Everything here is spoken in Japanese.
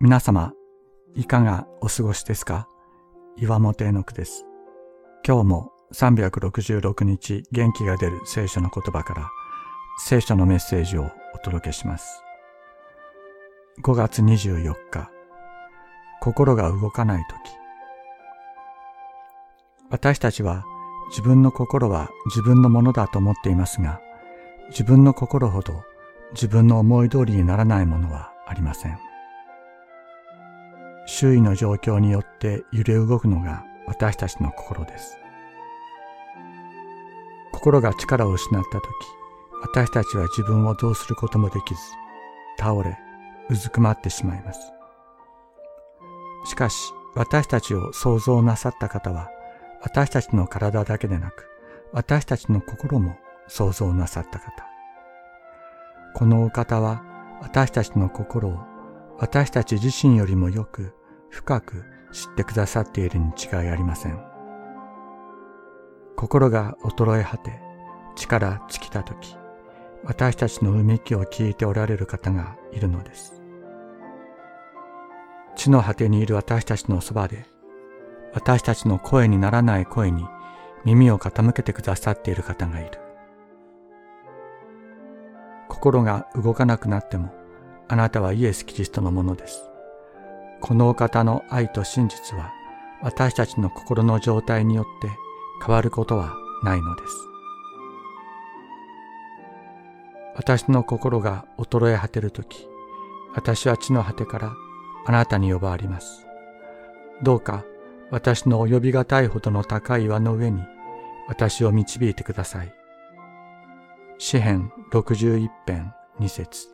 皆様、いかがお過ごしですか？岩本絵の句です。今日も366日元気が出る聖書の言葉から聖書のメッセージをお届けします。5月24日、心が動かないとき。私たちは自分の心は自分のものだと思っていますが、自分の心ほど自分の思い通りにならないものはありません。周囲の状況によって揺れ動くのが私たちの心です。心が力を失った時、私たちは自分をどうすることもできず、倒れ、うずくまってしまいます。しかし、私たちを創造なさった方は、私たちの体だけでなく、私たちの心も創造なさった方。このお方は、私たちの心を私たち自身よりもよく深く知ってくださっているに違いありません。心が衰え果て、力尽きたとき、私たちのうめきを聞いておられる方がいるのです。地の果てにいる私たちのそばで、私たちの声にならない声に耳を傾けてくださっている方がいる。心が動かなくなっても、あなたはイエス・キリストのものです。このお方の愛と真実は私たちの心の状態によって変わることはないのです。私の心が衰え果てるとき、私は地の果てからあなたに呼ばわります。どうか私の及びがたいほどの高い岩の上に私を導いてください。詩編61編2節